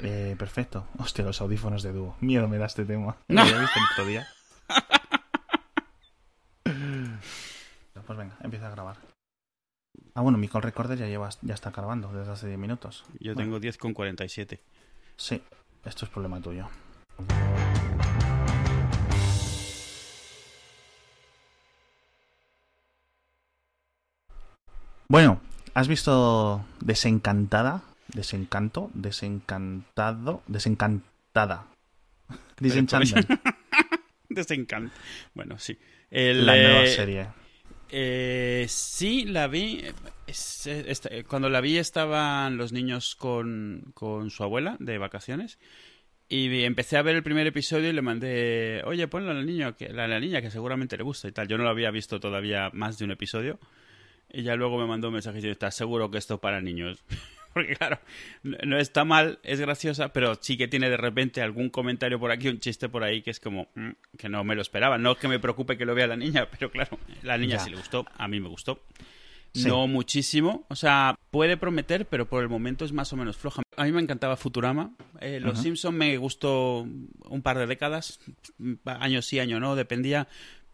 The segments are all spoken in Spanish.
Eh, perfecto. Hostia, los audífonos de dúo. Miedo me da este tema. ¿Lo había visto el otro día? pues venga, empieza a grabar. Ah, bueno, mi call recorder ya, lleva, ya está grabando desde hace 10 minutos. Yo Bueno, tengo 10 con 47. Sí, esto es problema tuyo. Bueno, ¿has visto Desencantada? Desencanto, desencantado, desencantada. Disenchantment, Desencanto. Bueno, sí. El, la nueva eh, serie. eh, sí, la vi. Es- eh, cuando la vi estaban los niños con, con su abuela de vacaciones. Y empecé a ver el primer episodio y le mandé, oye, ponlo al niño, que, a la niña que seguramente le gusta y tal. Yo no lo había visto todavía más de un episodio. Y ya luego me mandó un mensaje diciendo, ¿estás seguro que esto es para niños? Porque claro, no está mal, es graciosa, pero sí que tiene de repente algún comentario por aquí, un chiste por ahí que es como mm, que no me lo esperaba. No que me preocupe que lo vea la niña, pero claro, la niña Ya. sí le gustó, a mí me gustó. Sí. No muchísimo, o sea, puede prometer, pero por el momento es más o menos floja. A mí me encantaba Futurama. Eh, Los. Simpson me gustó un par de décadas, año sí, año no, dependía,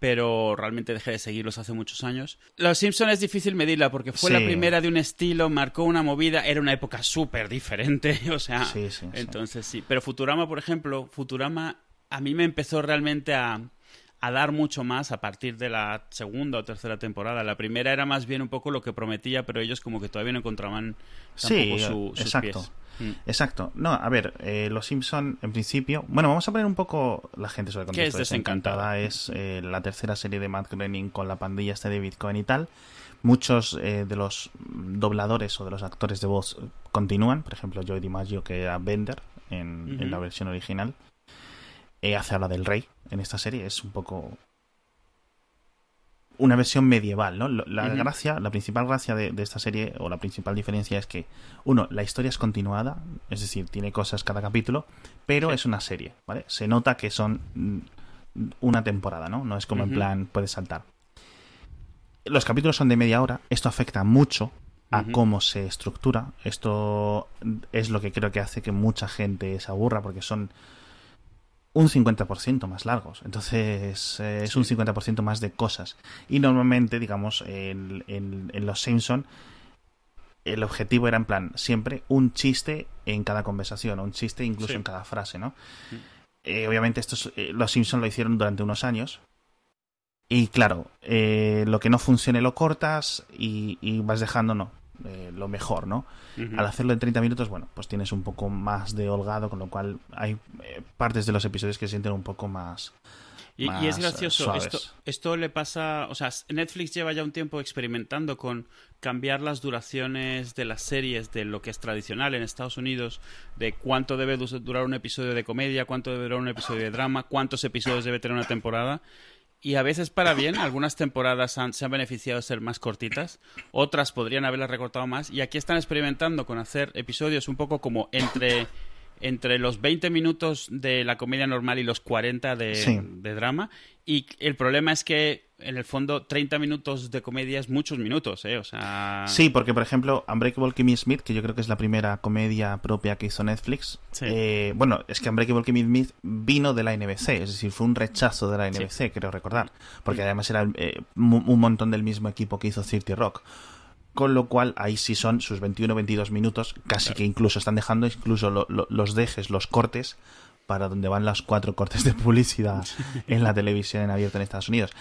pero realmente dejé de seguirlos hace muchos años. Los Simpson es difícil medirla porque fue la primera de un estilo, marcó una movida, era una época súper diferente, o sea, sí, sí. entonces sí. Pero Futurama, por ejemplo, Futurama a mí me empezó realmente a, a dar mucho más a partir de la segunda o tercera temporada. La primera era más bien un poco lo que prometía, pero ellos como que todavía no encontraban Sí, su- sus exacto. pies. Mm. Exacto. No, a ver, eh, Los Simpson en principio... Bueno, vamos a poner un poco la gente sobre el ¿Qué es contexto. Desencantada? Es eh, la tercera serie de Matt Groening con la pandilla este de Bitcoin y tal. Muchos eh, de los dobladores o de los actores de voz eh, continúan. Por ejemplo, Joey DiMaggio, que era Bender en, la versión original. Eh, hace habla del rey en esta serie. Es un poco una versión medieval, ¿no? La gracia, la principal gracia de, de esta serie, o la principal diferencia es que, uno, la historia es continuada, es decir, tiene cosas cada capítulo, pero Sí. es una serie, ¿vale? Se nota que son mm, una temporada, ¿no? No es como en plan, puedes saltar. Los capítulos son de media hora, esto afecta mucho a cómo se estructura. Esto es lo que creo que hace que mucha gente se aburra, porque son un 50% más largos. Entonces eh, es un 50% más de cosas. Y normalmente, digamos, en, en- en Los Simpson el objetivo era en plan siempre un chiste en cada conversación, o un chiste incluso Sí. en cada frase, ¿no? Eh, obviamente estos, eh, Los Simpson lo hicieron durante unos años. Y claro, lo que no funcione lo cortas y, y vas dejando, no, eh, lo mejor, ¿no? Al hacerlo en 30 minutos, bueno, pues tienes un poco más de holgado, con lo cual hay eh, partes de los episodios que se sienten un poco más... Y, y es gracioso, eh, esto, esto le pasa, o sea, Netflix lleva ya un tiempo experimentando con cambiar las duraciones de las series de lo que es tradicional en Estados Unidos, de cuánto debe du- durar un episodio de comedia, cuánto debe durar un episodio de drama, cuántos episodios debe tener una temporada. Y a veces para bien, algunas temporadas han- se han beneficiado de ser más cortitas, otras podrían haberlas recortado más, y aquí están experimentando con hacer episodios un poco como entre, entre los 20 minutos de la comedia normal y los 40 de, Sí. de drama, y el problema es que en el fondo 30 minutos de comedia es muchos minutos, ¿eh? O sea... Sí, porque por ejemplo, Unbreakable Kimmy Smith, que yo creo que es la primera comedia propia que hizo Netflix, Sí. eh, bueno, es que Unbreakable Kimmy Smith vino de la NBC, es decir, fue un rechazo de la NBC, creo recordar, porque además era eh, un montón del mismo equipo que hizo 30 Rock. Con lo cual, ahí sí son sus 21-22 minutos, casi Claro. que incluso están dejando incluso lo- lo- los dejes, los cortes, para donde van los cuatro cortes de publicidad en la televisión en abierto en Estados Unidos.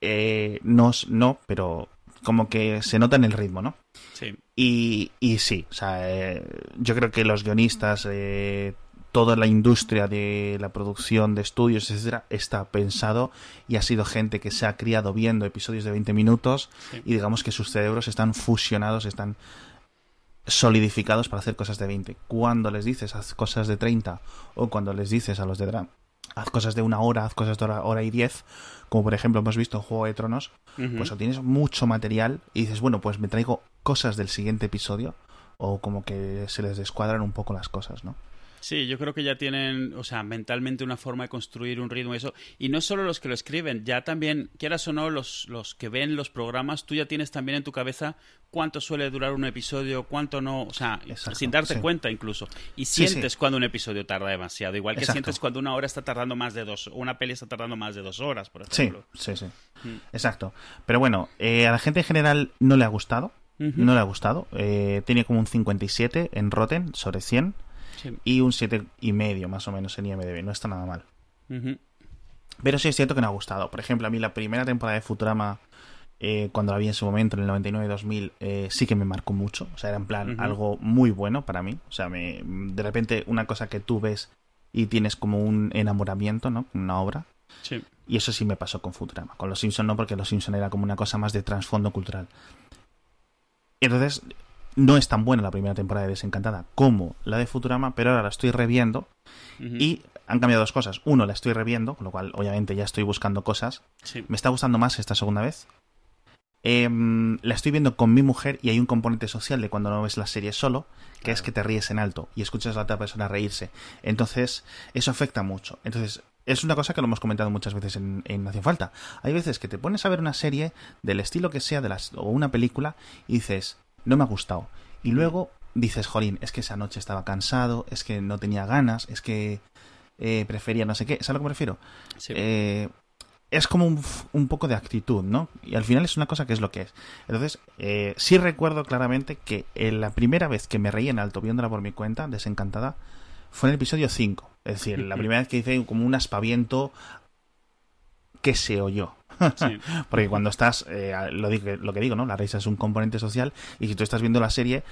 Eh, no, no, pero como que se nota en el ritmo, ¿no? Sí. Y, y sí, o sea, eh, yo creo que los guionistas, eh, toda la industria de la producción de estudios, etcétera, está pensado y ha sido gente que se ha criado viendo episodios de 20 minutos Sí. y digamos que sus cerebros están fusionados, están solidificados para hacer cosas de 20. Cuando les dices haz cosas de 30 o cuando les dices a los de drama haz cosas de una hora, haz cosas de hora, hora y diez, como por ejemplo hemos visto en Juego de Tronos, pues o tienes mucho material y dices, bueno, pues me traigo cosas del siguiente episodio o como que se les descuadran un poco las cosas, ¿no? Sí, yo creo que ya tienen, o sea, mentalmente una forma de construir un ritmo y eso. Y no solo los que lo escriben, ya también, quieras o no, los, los que ven los programas, tú ya tienes también en tu cabeza cuánto suele durar un episodio, cuánto no, o sea, Exacto, sin darte sí. cuenta incluso. Y Sí, sientes sí. cuando un episodio tarda demasiado, igual que Exacto. sientes cuando una hora está tardando más de dos, o una peli está tardando más de dos horas, por Sí, ejemplo. sí, sí. Mm. Exacto. Pero bueno, eh, a la gente en general no le ha gustado. No le ha gustado. Eh, tiene como un 57 en Rotten sobre 100 Sí. y un 7 y medio más o menos en IMDb. No está nada mal. Pero sí es cierto que no ha gustado. Por ejemplo, a mí la primera temporada de Futurama, eh, cuando la vi en su momento, en el 99-2000, eh, sí que me marcó mucho. O sea, era en plan algo muy bueno para mí. O sea, me, de repente una cosa que tú ves y tienes como un enamoramiento, ¿no? Una obra. Sí. Y eso sí me pasó con Futurama. Con Los Simpson no, porque Los Simpson era como una cosa más de trasfondo cultural. Entonces, no es tan buena la primera temporada de Desencantada como la de Futurama, pero ahora la estoy reviendo y han cambiado dos cosas. Uno, la estoy reviendo, con lo cual obviamente ya estoy buscando cosas. Sí. Me está gustando más esta segunda vez. Em, la estoy viendo con mi mujer y hay un componente social de cuando no ves la serie solo, que es que te ríes en alto y escuchas a la otra persona reírse. Entonces, eso afecta mucho. Entonces, es una cosa que lo hemos comentado muchas veces en, en Nación Falta. Hay veces que te pones a ver una serie del estilo que sea de las, o una película y dices, no me ha gustado. Y luego dices, jolín, es que esa noche estaba cansado, es que no tenía ganas, es que eh, prefería no sé qué. ¿Sabes a lo que me refiero? Sí. Eh, es como un, un poco de actitud, ¿no? Y al final es una cosa que es lo que es. Entonces, eh, sí recuerdo claramente que en la primera vez que me reí en alto viéndola por mi cuenta, desencantada, fue en el episodio 5. Es decir, la primera vez que hice como un aspaviento que se oyó. Sí. Porque cuando estás, eh, lo, digo- lo que digo, ¿no? La risa es un componente social y si tú estás viendo la serie,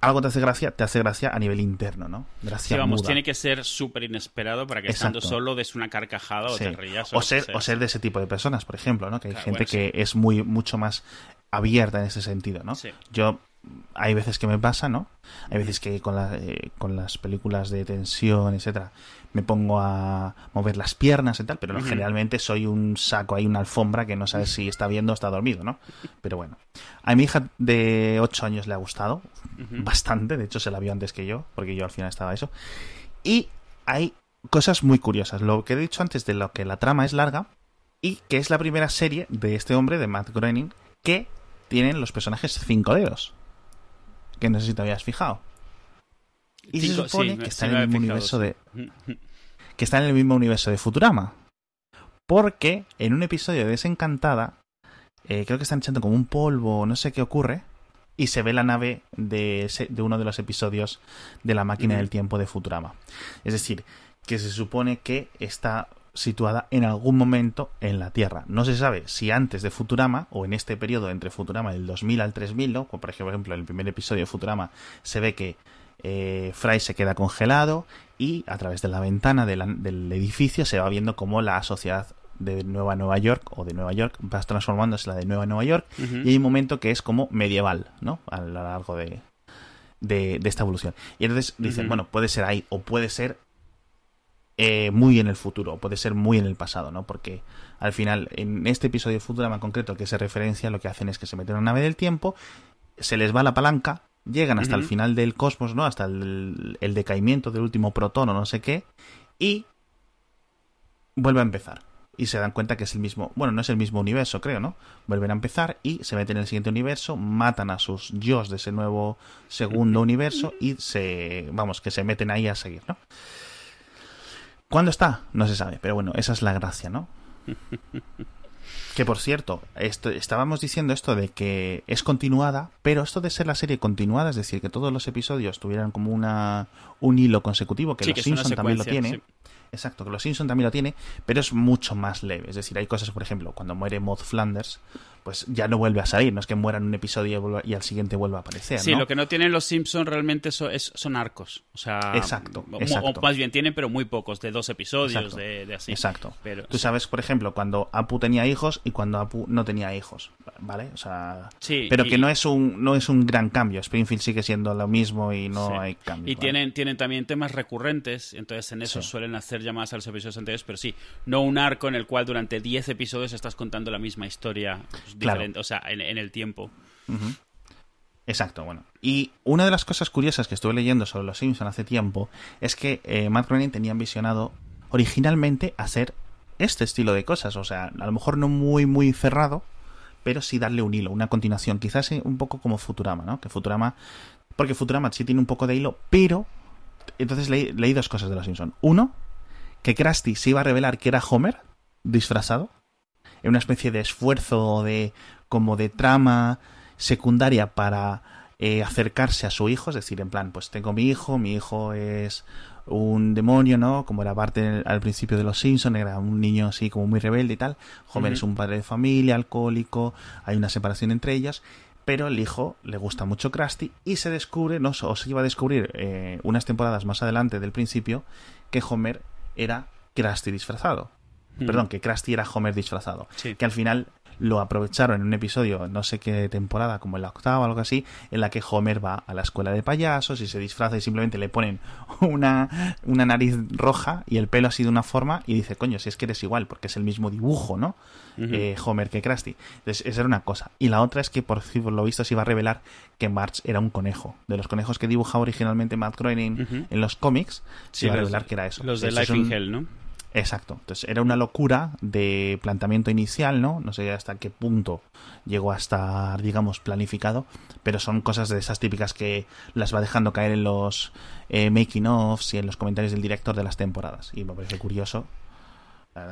algo te hace gracia, te hace gracia a nivel interno, ¿no? Gracia Sí, vamos, muda. tiene que ser súper inesperado para que Exacto. estando solo des una carcajada o Sí. te rías. O ser, o ser de ese tipo de personas, por ejemplo, ¿no? Que hay Claro, gente bueno, que es muy mucho más abierta en ese sentido, ¿no? Yo hay veces que me pasa, ¿no? Hay veces que con, la- eh, con las películas de tensión, etcétera, me pongo a mover las piernas y tal, pero generalmente soy un saco, hay una alfombra que no sabes si está viendo o está dormido, ¿no? Pero bueno. A mi hija de 8 años le ha gustado bastante, de hecho se la vio antes que yo, porque yo al final estaba eso. Y hay cosas muy curiosas. Lo que he dicho antes de lo que la trama es larga y que es la primera serie de este hombre, de Matt Groening, que tienen los personajes cinco dedos. Que no sé si te habías fijado. Y se supone sí, que está en el mismo universo de que está en el mismo universo de Futurama. Porque en un episodio de Desencantada, eh, creo que están echando como un polvo, no sé qué ocurre, y se ve la nave de, ese- de uno de los episodios de la máquina del tiempo de Futurama. Es decir, que se supone que está situada en algún momento en la Tierra. No se sabe si antes de Futurama o en este periodo entre Futurama del 2000 al 3000, ¿no? Por ejemplo en el primer episodio de Futurama se ve que eh, Fry se queda congelado y a través de la ventana de la- del edificio se va viendo cómo la sociedad de Nueva Nueva York o de Nueva York va transformándose en la de Nueva Nueva York y hay un momento que es como medieval, ¿no? A lo largo de, de, de esta evolución. Y entonces dicen, bueno, puede ser ahí o puede ser eh, muy en el futuro, o puede ser muy en el pasado, ¿no? Porque al final, en este episodio de Futurama en concreto, que se referencia, lo que hacen es que se meten en una nave del tiempo, se les va la palanca, llegan hasta el final del cosmos, ¿no? Hasta el, el decaimiento del último protón o no sé qué, y vuelve a empezar. Y se dan cuenta que es el mismo, bueno, no es el mismo universo, creo, ¿no? Vuelven a empezar y se meten en el siguiente universo, matan a sus yos de ese nuevo segundo universo y se, vamos, que se meten ahí a seguir, ¿no? ¿Cuándo está? No se sabe, pero bueno, esa es la gracia, ¿no? Que por cierto, esto, estábamos diciendo esto de que es continuada, pero esto de ser la serie continuada, es decir, que todos los episodios tuvieran como una un hilo consecutivo, que Sí, los que Simpson también lo tiene. sí. Exacto, que los Simpson también lo tiene, pero es mucho más leve. Es decir, hay cosas, por ejemplo, cuando muere Maud Flanders, pues ya no vuelve a salir, no es que muera en un episodio y, vuelva- y al siguiente vuelva a aparecer, Sí, ¿no? lo que no tienen los Simpsons realmente es- son arcos. O sea, Exacto, o- exacto. O, más bien tienen, pero muy pocos, de dos episodios, Exacto. de, de así. Exacto. Pero, Tú sabes, por ejemplo, cuando Apu tenía hijos y cuando Apu no tenía hijos, ¿vale? O sea, Sí, pero y- que no es un no es un gran cambio. Springfield sigue siendo lo mismo y no Sí. hay cambio. Y ¿vale? tienen, tienen también temas recurrentes, entonces en eso suelen hacer llamadas a los episodios anteriores, pero sí, no un arco en el cual durante 10 episodios estás contando la misma historia pues, Claro. o sea, en, en el tiempo. Exacto, bueno. Y una de las cosas curiosas que estuve leyendo sobre los Simpson hace tiempo es que eh, Matt Groening tenía visionado originalmente hacer este estilo de cosas. O sea, a lo mejor no muy, muy cerrado, pero sí darle un hilo, una continuación. Quizás un poco como Futurama, ¿no? Que Futurama. Porque Futurama sí tiene un poco de hilo, pero. Entonces leí, leí dos cosas de los Simpson. Uno, que Krusty se iba a revelar que era Homer, disfrazado. En una especie de esfuerzo de. como de trama secundaria para eh, acercarse a su hijo, es decir, en plan, pues tengo mi hijo, mi hijo es un demonio, ¿no? Como era parte al principio de los Simpsons, era un niño así como muy rebelde y tal. Homer es un padre de familia, alcohólico, hay una separación entre ellas, pero el hijo le gusta mucho Krusty y se descubre, no, o se iba a descubrir eh, unas temporadas más adelante del principio, que Homer era Krusty disfrazado. Perdón, que Krusty era Homer disfrazado. Que al final lo aprovecharon en un episodio, no sé qué temporada, como en la octava o algo así, en la que Homer va a la escuela de payasos y se disfraza y simplemente le ponen una, una nariz roja y el pelo así de una forma y dice, coño, si es que eres igual, porque es el mismo dibujo, ¿no? Eh, Homer que Krusty. Entonces, esa era una cosa. Y la otra es que, por, lo visto, se iba a revelar que March era un conejo. De los conejos que dibujaba originalmente Matt Groening en los cómics, se iba a revelar que era eso. Los de Life in Hell, ¿no? Exacto. Entonces era una locura de planteamiento inicial, ¿no? No sé hasta qué punto llegó a estar, digamos, planificado, pero son cosas de esas típicas que las va dejando caer en los eh, making offs y en los comentarios del director de las temporadas. Y me parece curioso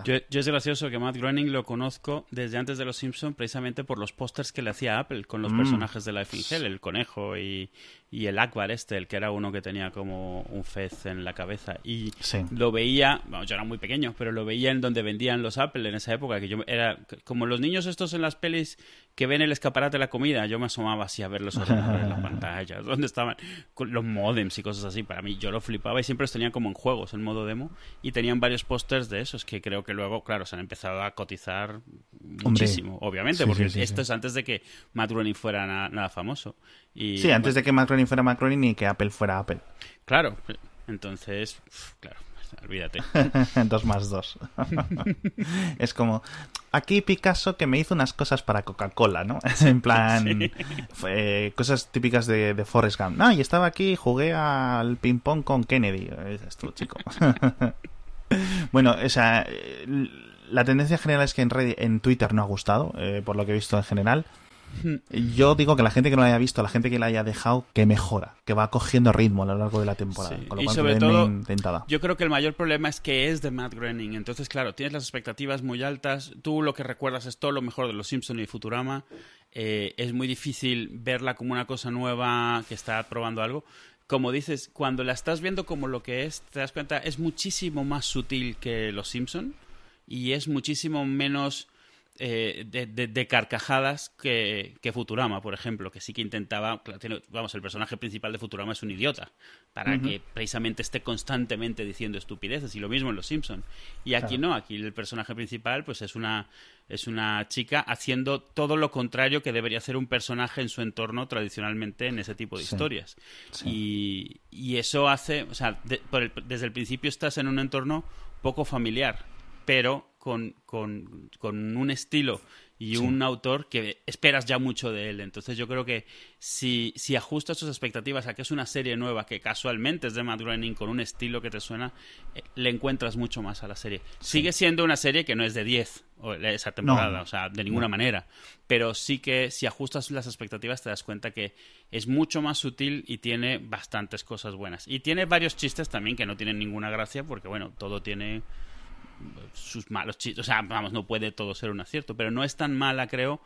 yo, es gracioso que Matt Groening lo conozco desde antes de Los Simpsons precisamente por los pósters que le hacía Apple con los mm. personajes de Life in Hell, el conejo y, y, el Akbar este, el que era uno que tenía como un fez en la cabeza. Y lo veía, bueno, yo era muy pequeño, pero lo veía en donde vendían los Apple en esa época, que yo era como los niños estos en las pelis que ven el escaparate de la comida, yo me asomaba así a verlos en las pantallas, donde estaban los modems y cosas así. Para mí, yo lo flipaba y siempre los tenía como en juegos, en modo demo, y tenían varios pósters de esos que creo que luego, claro, se han empezado a cotizar muchísimo, obviamente, porque esto es antes de que Matt Groening fuera nada famoso. Y, sí, antes de que Matt Fuera Groening y que Apple fuera Apple. Claro, entonces, claro, olvídate. dos más dos. es como, aquí Picasso que me hizo unas cosas para Coca-Cola, ¿no? en plan, cosas típicas de, de Forrest Gump. Ah, y estaba aquí, jugué al ping-pong con Kennedy. Es tú, chico. bueno, o sea, la tendencia general es que en, en Twitter no ha gustado, eh, por lo que he visto en general. Yo digo que la gente que no la haya visto, la gente que la haya dejado, que mejora, que va cogiendo ritmo a lo largo de la temporada. y sobre todo, yo creo que el mayor problema es que es de Matt Groening. Entonces, claro, tienes las expectativas muy altas. Tú lo que recuerdas es todo lo mejor de los Simpsons y Futurama. Eh, es muy difícil verla como una cosa nueva que está probando algo. Como dices, cuando la estás viendo como lo que es, te das cuenta, es muchísimo más sutil que los Simpsons y es muchísimo menos eh, de, carcajadas que, Futurama, por ejemplo, que sí que intentaba, vamos, el personaje principal de Futurama es un idiota, para que precisamente esté constantemente diciendo estupideces, y lo mismo en Los Simpson. Y aquí no, aquí el personaje principal pues es una, es una chica haciendo todo lo contrario que debería hacer un personaje en su entorno tradicionalmente en ese tipo de historias. Y, eso hace, o sea, desde el principio estás en un entorno poco familiar, pero con, con, con un estilo y un autor que esperas ya mucho de él. Entonces yo creo que si, si ajustas tus expectativas a que es una serie nueva que casualmente es de Matt Groening con un estilo que te suena, eh, le encuentras mucho más a la serie. Sigue siendo una serie que no es de 10 esa temporada, o sea, de ninguna manera. Pero sí que si ajustas las expectativas te das cuenta que es mucho más sutil y tiene bastantes cosas buenas. Y tiene varios chistes también que no tienen ninguna gracia porque, bueno, todo tiene sus malos chistes. O sea, vamos, no puede todo ser un acierto, pero no es tan mala, creo,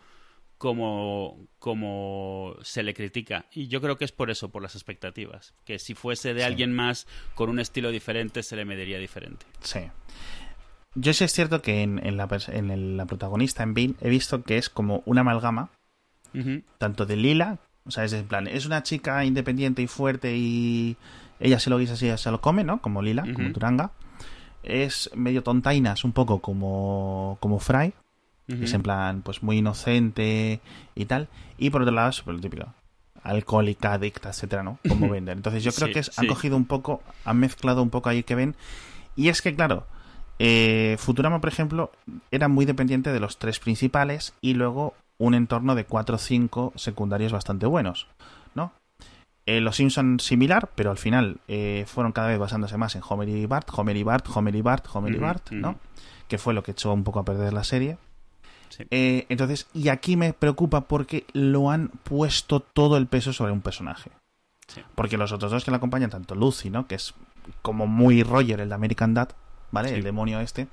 como, como se le critica. Y yo creo que es por eso, por las expectativas. Que si fuese de alguien más con un estilo diferente, se le mediría diferente. Sí. Yo sí es cierto que en, la, en la, protagonista, en Bean, he visto que es como una amalgama, tanto de Lila, o sea, es en plan, es una chica independiente y fuerte y ella se lo guisa así, se lo come, ¿no? Como Lila, como Turanga es medio tontainas, un poco como, como Fry. Es en plan, pues muy inocente y tal. Y por otro lado, es lo típico. Alcohólica, adicta, etcétera, ¿no? Como vender. Entonces yo creo que han cogido un poco, han mezclado un poco ahí que ven. Y es que, claro, eh, Futurama, por ejemplo, era muy dependiente de los tres principales y luego un entorno de 4 o 5 secundarios bastante buenos, ¿no? Eh, los Simpson similar, pero al final eh, fueron cada vez basándose más en Homer y Bart, Homer y Bart, Homer y Bart, Homer y Bart, ¿no? Que fue lo que echó un poco a perder la serie. Sí. Eh, entonces, y aquí me preocupa porque lo han puesto todo el peso sobre un personaje. Sí. Porque los otros dos que la acompañan, tanto Lucy, ¿no? Que es como muy Roger, el de American Dad, ¿vale? Sí. El demonio este.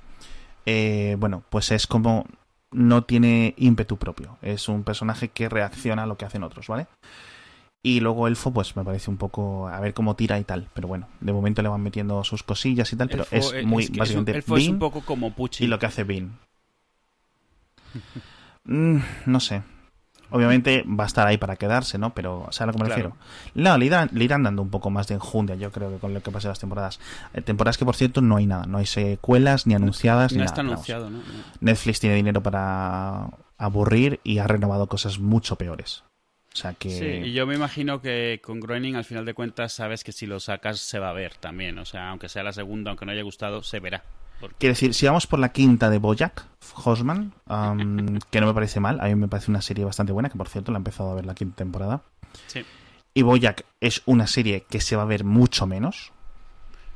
eh, bueno, pues es como. No tiene ímpetu propio. Es un personaje que reacciona a lo que hacen otros, ¿vale? Y luego Elfo, pues me parece un poco. A ver cómo tira y tal. Pero bueno, de momento le van metiendo sus cosillas y tal. Pero Elfo, es eh, muy. es que es un- básicamente, Elfo es un poco como Pucci. y lo que hace Bean. Mm, no sé. Obviamente va a estar ahí para quedarse, ¿no? Pero, ¿sabes a lo que me Claro. refiero? No, le irán, le irán dando un poco más de enjundia, yo creo que con lo que pase las temporadas. Eh, temporadas que, por cierto, no hay nada. No hay secuelas, ni anunciadas, ni No nada. está anunciado. No. Netflix tiene dinero para aburrir y ha renovado cosas mucho peores. O sea que... Sí, y yo me imagino que con Groening, al final de cuentas, sabes que si lo sacas se va a ver también. O sea, aunque sea la segunda, aunque no haya gustado, se verá. Porque- Quiero decir, si vamos por la quinta de Bojack Horseman, am, que no me parece mal, a mí me parece una serie bastante buena, que por cierto la he empezado a ver la quinta temporada. Sí. Y Bojack es una serie que se va a ver mucho menos.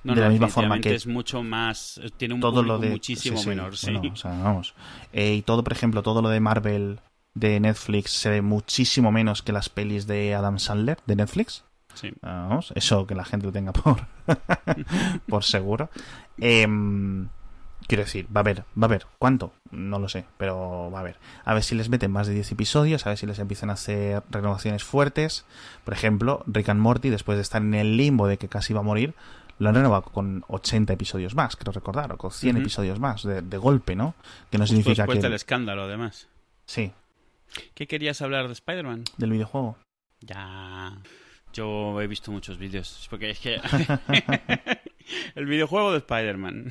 No, de no, la misma forma que es mucho más. Tiene un todo lo de muchísimo sí, sí, menor, sí. bueno, o sea, vamos. Eh, y todo, por ejemplo, todo lo de Marvel de Netflix se ve muchísimo menos que las pelis de Adam Sandler de Netflix. Sí. Vamos, eso que la gente lo tenga por, por seguro. Em, quiero decir, va a haber, va a haber. ¿Cuánto? No lo sé, pero va a haber. A ver si les meten más de 10 episodios, a ver si les empiezan a hacer renovaciones fuertes. Por ejemplo, Rick and Morty, después de estar en el limbo de que casi iba a morir, lo han renovado con 80 episodios más, creo recordar, o con 100 Ujú. episodios más de, de golpe, ¿no? Que no Justo significa después que... del escándalo, además. Sí, ¿Qué querías hablar de Spider-Man? del videojuego. Ya. Yo he visto muchos vídeos. Porque es que. el videojuego de Spider-Man.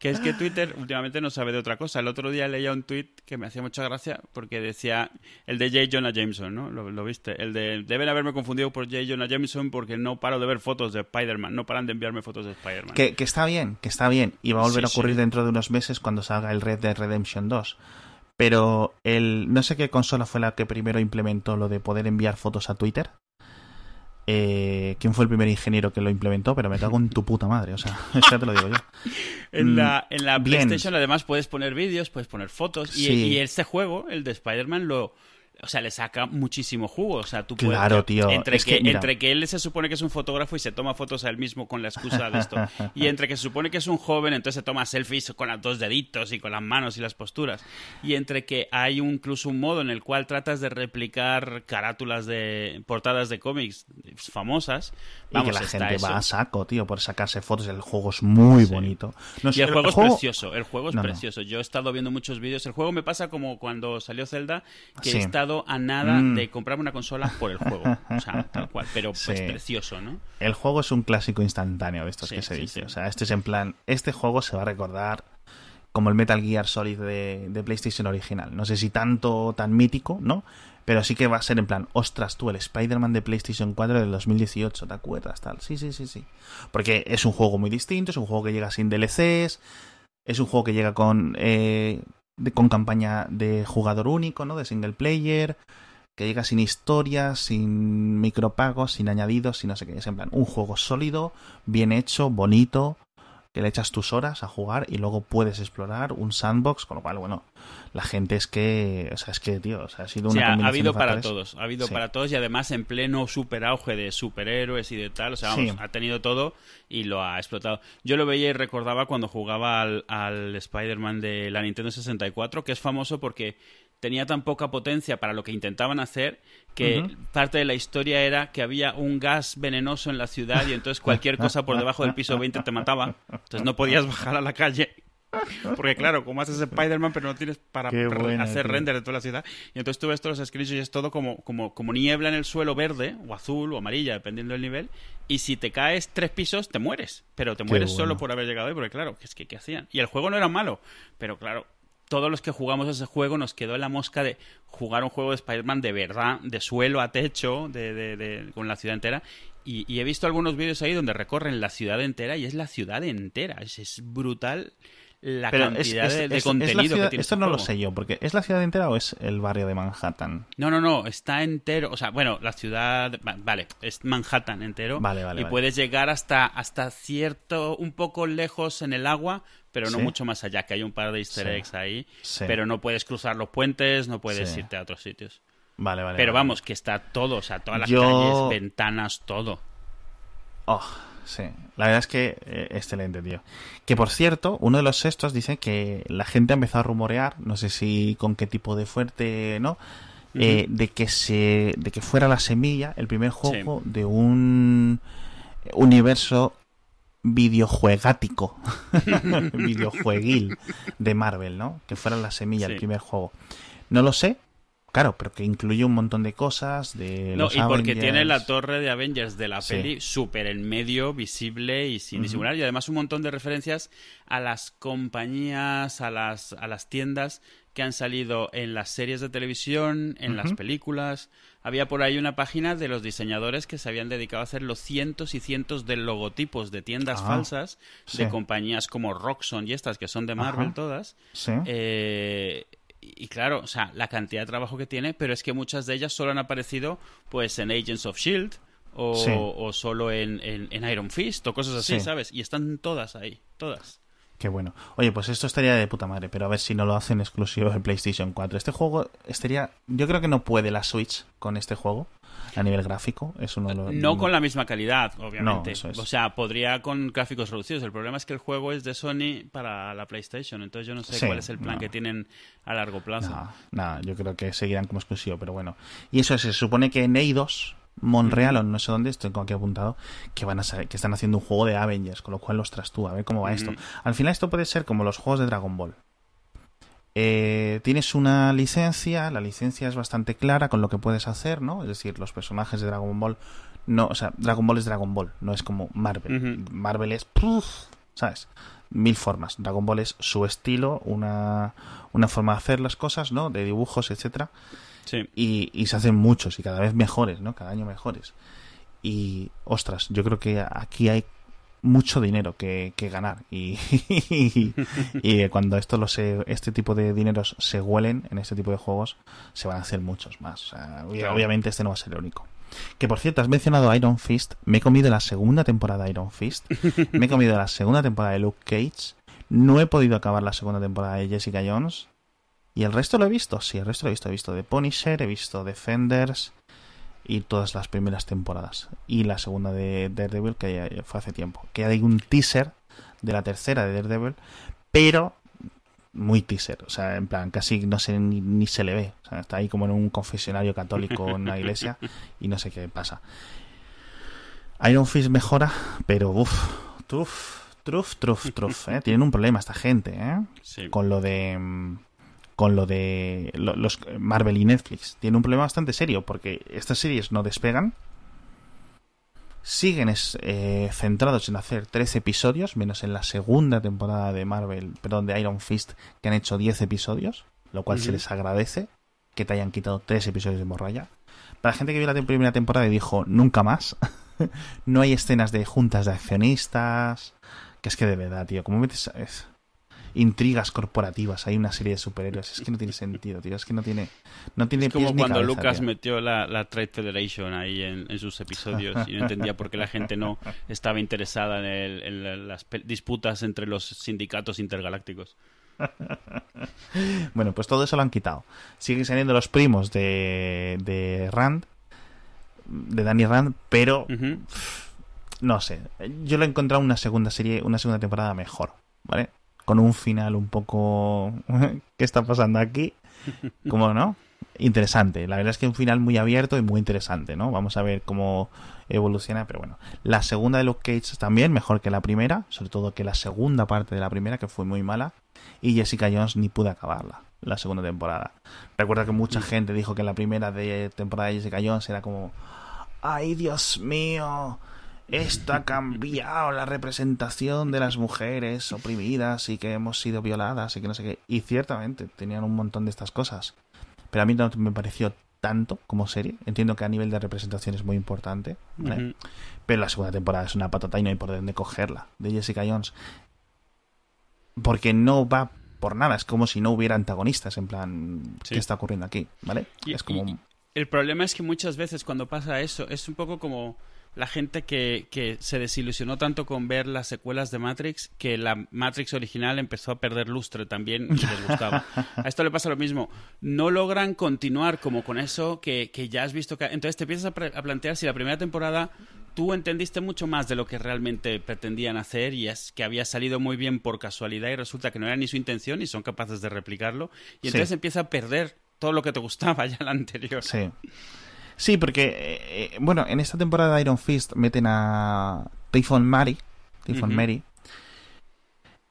Que es que Twitter últimamente no sabe de otra cosa. El otro día leía un tweet que me hacía mucha gracia porque decía el de J. Jonah Jameson, ¿no? Lo, lo viste. El de deben haberme confundido por J. Jonah Jameson porque no paro de ver fotos de Spider-Man. No paran de enviarme fotos de Spider-Man. Que, que está bien, que está bien. Y va a volver Sí, a ocurrir sí. dentro de unos meses cuando salga el Red Dead Redemption 2. Pero el no sé qué consola fue la que primero implementó lo de poder enviar fotos a Twitter. Eh, ¿Quién fue el primer ingeniero que lo implementó? Pero me cago en tu puta madre. O sea, eso ya te lo digo yo. En Mm, la, en la bien. PlayStation además puedes poner vídeos, puedes poner fotos y, Sí. y este juego, el de Spider-Man, lo... O sea, le saca muchísimo jugo. O sea, tú puedes... Claro, tío. Entre, Es que, que, mira. entre que él se supone que es un fotógrafo y se toma fotos a él mismo con la excusa de esto. y entre que se supone que es un joven, entonces se toma selfies con los dos deditos y con las manos y las posturas. Y entre que hay un- incluso un modo en el cual tratas de replicar carátulas de portadas de cómics famosas. Y que la gente eso. va a saco, tío, por sacarse fotos. El juego es muy Sí. bonito. No Y el juego es precioso, el juego es No, no. precioso. Yo he estado viendo muchos vídeos. El juego me pasa como cuando salió Zelda, que Sí. he estado a nada Mm. de comprarme una consola por el juego. O sea, tal cual. Pero pues Sí. precioso, ¿no? El juego es un clásico instantáneo de estos Sí, que se sí, dice. O sea, este es en plan. Este juego se va a recordar como el Metal Gear Solid de, de PlayStation original. No sé si tanto, tan mítico, ¿no? Pero sí que va a ser en plan, ostras, tú, el Spider-Man de PlayStation 4 del 2018, ¿te acuerdas? Tal. Sí, sí, sí, sí. Porque es un juego muy distinto, es un juego que llega sin DLCs, es un juego que llega con, eh, de- con campaña de jugador único, ¿no? De single player, que llega sin historias, sin micropagos, sin añadidos, sin no sé qué. Es en plan, un juego sólido, bien hecho, bonito, que le echas tus horas a jugar y luego puedes explorar un sandbox, con lo cual, bueno, la gente es que, o sea, es que, tío, o sea, ha sido O una sea, ha habido para todos. Ha habido Sí. para todos y además en pleno super auge de superhéroes y de tal. O sea, vamos, Sí. ha tenido todo y lo ha explotado. Yo lo veía y recordaba cuando jugaba al, al Spider-Man de la Nintendo 64, que es famoso porque tenía tan poca potencia para lo que intentaban hacer que parte de la historia era que había un gas venenoso en la ciudad y entonces cualquier cosa por debajo del piso 20 te mataba. Entonces no podías bajar a la calle. Porque claro, como haces Spider-Man, pero no tienes para buena, hacer tío. render de toda la ciudad. Y entonces tú ves todos los screenshots y es todo como, como, como niebla en el suelo verde, o azul, o amarilla, dependiendo del nivel. Y si te caes tres pisos, te mueres. Pero te mueres bueno. solo por haber llegado ahí, porque claro, es que ¿qué hacían? Y el juego no era malo, pero claro, todos los que jugamos ese juego nos quedó la mosca de jugar un juego de Spider-Man de verdad, de suelo a techo, de, de- de- con la ciudad entera. Y, y he visto algunos vídeos ahí donde recorren la ciudad entera y es la ciudad entera. Es brutal la Pero cantidad es- es- de, es- contenido ciudad- que tiene Esto este no lo juego. sé yo, porque ¿es la ciudad entera o es el barrio de Manhattan? No, no, no, está entero. O sea, bueno, la ciudad. va- Vale, es Manhattan entero. Vale, vale, Y vale. puedes llegar hasta, hasta cierto. un poco lejos en el agua, pero no Sí. mucho más allá, que hay un par de easter Sí. eggs ahí. Sí. Pero no puedes cruzar los puentes, no puedes irte a otros sitios. Vale, vale. Pero vale. vamos, que está todo, o sea, todas las Yo- calles, ventanas, todo. Oh, sí. La verdad es que eh, excelente, tío. Que por cierto, uno de los sextos dice que la gente ha empezado a rumorear, no sé si con qué tipo de fuerte, ¿no? Eh, de que se de que fuera la semilla el primer juego de un universo videojuegático videojueguil de Marvel no que fuera la semilla el primer juego no lo sé claro pero que incluye un montón de cosas de No, los y porque Avengers. tiene la torre de Avengers de la Sí. peli súper en medio, visible y sin Ujú. disimular. Y además un montón de referencias a las compañías, a las, a las tiendas que han salido en las series de televisión, en las películas. Había por ahí una página de los diseñadores que se habían dedicado a hacer los cientos y cientos de logotipos de tiendas Ah, falsas de compañías como Roxxon y estas que son de Marvel todas. sí Eh, y claro, o sea, la cantidad de trabajo que tiene, pero es que muchas de ellas solo han aparecido pues en Agents of Shield o, Sí. o solo en, en- en Iron Fist o cosas así, Sí. ¿sabes? Y están todas ahí, todas. Qué bueno. Oye, pues esto estaría de puta madre, pero a ver si no lo hacen exclusivo de PlayStation 4. Este juego estaría. Yo creo que no puede la Switch con este juego a nivel gráfico. Es uno de los. No con la misma calidad, obviamente. No, eso es. O sea, podría con gráficos reducidos. El problema es que el juego es de Sony para la PlayStation, entonces yo no sé Sí, cuál es el plan no. que tienen a largo plazo. No, no, yo creo que seguirán como exclusivo, pero bueno. Y eso se supone que en Eidos, Monreal o no sé dónde, estoy con aquí apuntado, que van a ser- que están haciendo un juego de Avengers, con lo cual los tú a ver cómo va esto. Al final esto puede ser como los juegos de Dragon Ball. Eh, tienes una licencia, la licencia es bastante clara con lo que puedes hacer, ¿no? Es decir, los personajes de Dragon Ball no, o sea, Dragon Ball es Dragon Ball, no es como Marvel. Marvel es. ¿sabes? Mil formas. Dragon Ball es su estilo, una, una forma de hacer las cosas, ¿no? De dibujos, etcétera Sí. y, y se hacen muchos y cada vez mejores, ¿no? Cada año mejores. Y, ostras, yo creo que aquí hay mucho dinero que, que ganar y, y cuando esto lo se, este tipo de dineros se huelen en este tipo de juegos se van a hacer muchos más. O sea. Obviamente este no va a ser el único. Que por cierto, has mencionado Iron Fist. Me he comido la segunda temporada de Iron Fist. Me he comido la segunda temporada de Luke Cage. No he podido acabar la segunda temporada de Jessica Jones. ¿Y el resto lo he visto? Sí, el resto lo he visto. He visto The Punisher, he visto Defenders y todas las primeras temporadas. Y la segunda de Daredevil, que ya fue hace tiempo. Que hay un teaser de la tercera de Daredevil, pero muy teaser. O sea, en plan, casi no sé ni, ni se le ve. O sea, está ahí como en un confesionario católico en una iglesia y no sé qué pasa. Iron Fist mejora, pero uff, truf, truf, truf, truf. ¿eh? Tienen un problema esta gente, ¿eh? Sí. con lo de mm, con lo de lo- los Marvel y Netflix. Tiene un problema bastante serio porque estas series no despegan. Siguen es- eh, centrados en hacer 13 episodios menos en la segunda temporada de Marvel perdón de Iron Fist que han hecho 10 episodios lo cual se les agradece que te hayan quitado 3 episodios de morralla. Para la gente que vio la tem- primera temporada y dijo nunca más no hay escenas de juntas de accionistas que es que de verdad tío cómo metes es- intrigas corporativas hay una serie de superhéroes es que no tiene sentido tío es que no tiene no tiene Es como pies ni cuando cabeza, Lucas tío. metió la, la Trade Federation ahí en, en sus episodios y no entendía por qué la gente no estaba interesada en, el- en la- las disputas entre los sindicatos intergalácticos. Bueno, pues todo eso lo han quitado. Siguen saliendo los primos de, de Rand, de Danny Rand, pero no sé. Yo lo he encontrado una segunda serie, una segunda temporada mejor, ¿vale? Con un final un poco. ¿Qué está pasando aquí? ¿Cómo no? Interesante. La verdad es que un final muy abierto y muy interesante, ¿no? Vamos a ver cómo evoluciona, pero bueno. La segunda de Luke Cage también, mejor que la primera, sobre todo que la segunda parte de la primera, que fue muy mala. Y Jessica Jones ni pude acabarla, la segunda temporada. Recuerda que mucha gente dijo que la primera de temporada de Jessica Jones era como. ¡Ay, Dios mío! Esto ha cambiado la representación de las mujeres oprimidas y que hemos sido violadas y que no sé qué. Y ciertamente tenían un montón de estas cosas. Pero a mí no me pareció tanto como serie. Entiendo que a nivel de representación es muy importante. Pero la segunda temporada es una patata y no hay por dónde cogerla. De Jessica Jones. porque no va por nada, es como si no hubiera antagonistas, en plan, Sí. ¿qué está ocurriendo aquí? ¿Vale? Y- es como... y- El problema es que muchas veces cuando pasa eso es un poco como la gente que, que se desilusionó tanto con ver las secuelas de Matrix que la Matrix original empezó a perder lustre también y les gustaba. A esto le pasa lo mismo. No logran continuar como con eso que, que ya has visto. Que... Entonces te empiezas a, a plantear si la primera temporada tú entendiste mucho más de lo que realmente pretendían hacer y es que había salido muy bien por casualidad y resulta que no era ni su intención y son capaces de replicarlo. Y entonces Sí. empieza a perder todo lo que te gustaba ya la anterior. Sí. Sí, porque, eh, eh, bueno, en esta temporada de Iron Fist meten a Typhon Mary, Typhon. Mary,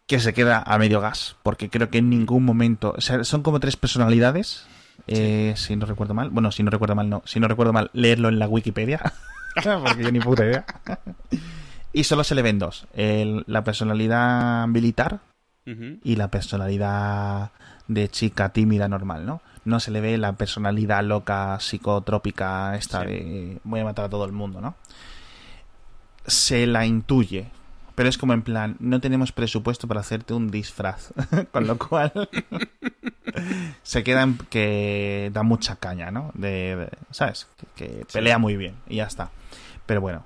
que se queda a medio gas, porque creo que en ningún momento, o sea, son como tres personalidades, eh, si no recuerdo mal, bueno, si no recuerdo mal, no, si no recuerdo mal, leerlo en la Wikipedia, porque yo ni puta idea. y solo se le ven dos, el- la personalidad militar y la personalidad de chica tímida normal, ¿no? No se le ve la personalidad loca, psicotrópica, esta Sí. de voy a matar a todo el mundo, ¿no? Se la intuye, pero es como en plan, no tenemos presupuesto para hacerte un disfraz, con lo cual se queda en que da mucha caña, ¿no? De, de- ¿sabes? Que, que pelea muy bien y ya está. Pero bueno,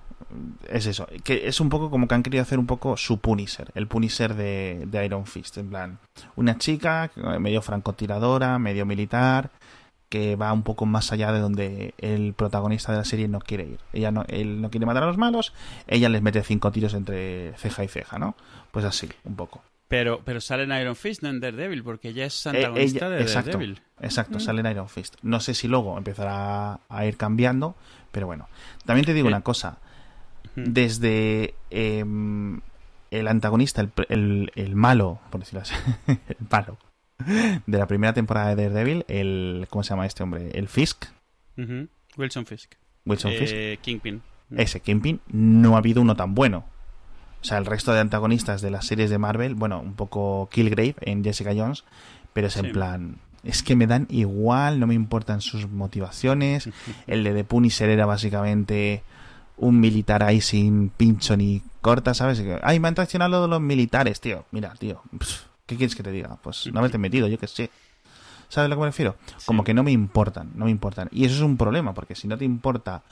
es eso, que es un poco como que han querido hacer un poco su Punisher, el Punisher de, de Iron Fist, en plan, una chica medio francotiradora, medio militar, que va un poco más allá de donde el protagonista de la serie no quiere ir. Ella no, él no quiere matar a los malos, ella les mete cinco tiros entre ceja y ceja, ¿no? Pues así, un poco. Pero, pero sale en Iron Fist, no en Daredevil, porque ella es Eh, antagonista ella- de exacto, Daredevil. Exacto, Mm. sale en Iron Fist. No sé si luego empezará a ir cambiando, pero bueno. También te digo Eh, una cosa. Desde em, el antagonista, el, el- el malo, por decirlo así, el malo, de la primera temporada de Daredevil, el, ¿cómo se llama este hombre? El Fisk. Wilson Fisk. Wilson Fisk. Eh, Kingpin. Ese Kingpin, no ha habido uno tan bueno. O sea, el resto de antagonistas de las series de Marvel, bueno, un poco Killgrave en Jessica Jones, pero es en Sí. plan, es que me dan igual, no me importan sus motivaciones. El de The Punisher era básicamente un militar ahí sin pincho ni corta, ¿sabes? Ay, me han traicionado los militares, tío. Mira, tío, ¿qué quieres que te diga? Pues no haberte metido, yo que sé. ¿Sabes a lo que me refiero? Como que no me importan, no me importan. Y eso es un problema, porque si no te importa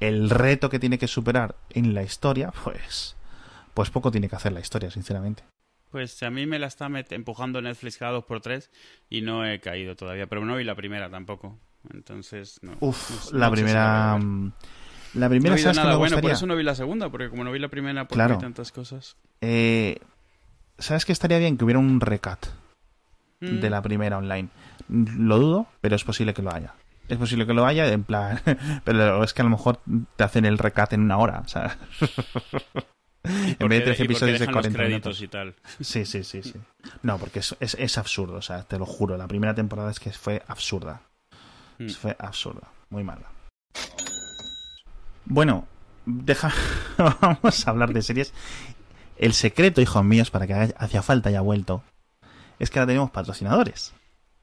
el reto que tiene que superar en la historia, pues pues poco tiene que hacer la historia, sinceramente. Pues a mí me la está empujando Netflix cada dos por tres y no he caído todavía. Pero no vi la primera tampoco. Entonces, no. Uf, no la no sé si la No primera oído sabes que me bueno, por gustaría? eso no vi la segunda, porque como no vi la primera, pues Claro. no vi tantas cosas. Eh, ¿Sabes que estaría bien que hubiera un recut Mm. de la primera online? Lo dudo, pero es posible que lo haya. Es posible que lo haya, en plan. pero es que a lo mejor te hacen el recut en una hora. Sea, en vez de 13 y porque episodios de dejan los 40 créditos minutos. y tal. Sí, sí, sí, sí. No, porque es, es, es absurdo, o sea, te lo juro. La primera temporada es que fue absurda. Mm. Fue absurda, muy mala. Bueno, deja. Vamos a hablar de series. El secreto, hijos míos, para que hacía falta y ha vuelto, es que ahora tenemos patrocinadores.